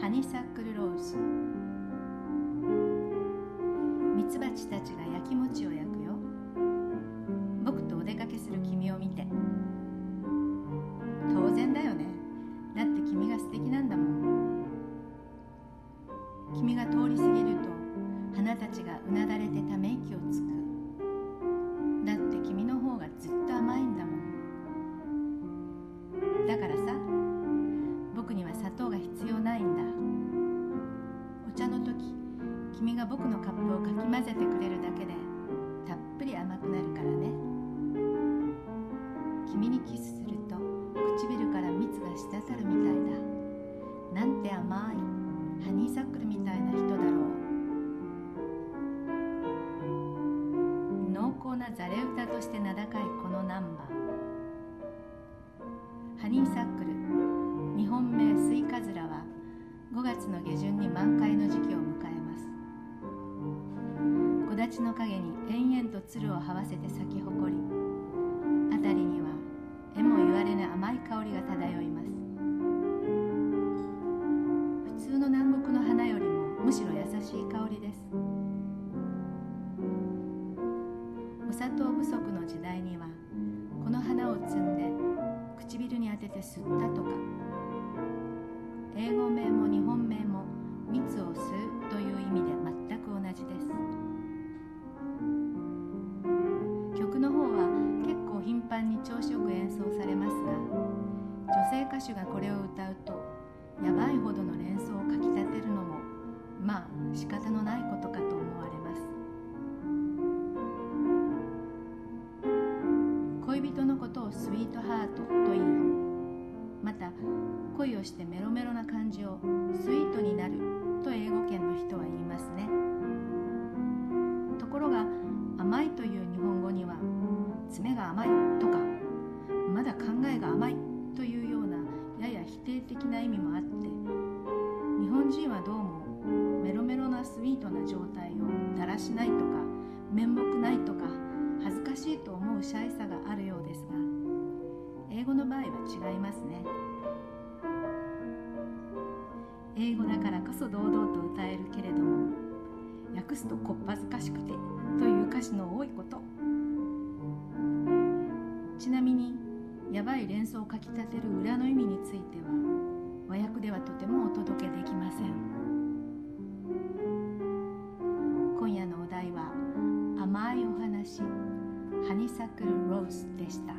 ハニサックルローズ。ミツバチたちが焼き餅を焼くよ。僕とお出かけする君を見て。当然だよね。だって君が素敵なんだもん。君が通り過ぎると花たちがうなだれてため息をつく。が必要ないんだ。お茶の時君が僕のカップをかき混ぜてくれるだけでたっぷり甘くなるからね。君にキスすると唇から蜜が滴るみたいだ。なんて甘いハニーサックルみたいな人だろう。濃厚なザレ歌として名高いこのナンバー。ハニーサックル5月の下旬に満開の時期を迎えます。木立の陰に延々とつるを這わせて咲き誇り辺りにはえも言われぬ甘い香りが漂います。普通の南国の花よりもむしろ優しい香りです。お砂糖不足の時代にはこの花を摘んで唇に当てて吸った手がこれを歌うとやばいほどの連想をかきたてるのもまあ仕方のないことかと思われます。恋人のことをスイートハートと言いまた恋をしてメロメロな感じをスイートになると英語圏の人は言いますね。人はどうもメロメロなスイートな状態をだらしないとか面目ないとか恥ずかしいと思うシャイさがあるようですが英語の場合は違いますね。英語だからこそ堂々と歌えるけれども訳すとこっぱずかしくてという歌詞の多いこと。ちなみにやばい連想をかきたてる裏の意味については和訳ではとてもお届けできません今夜のお題は甘いお話ハニサクルロースでした。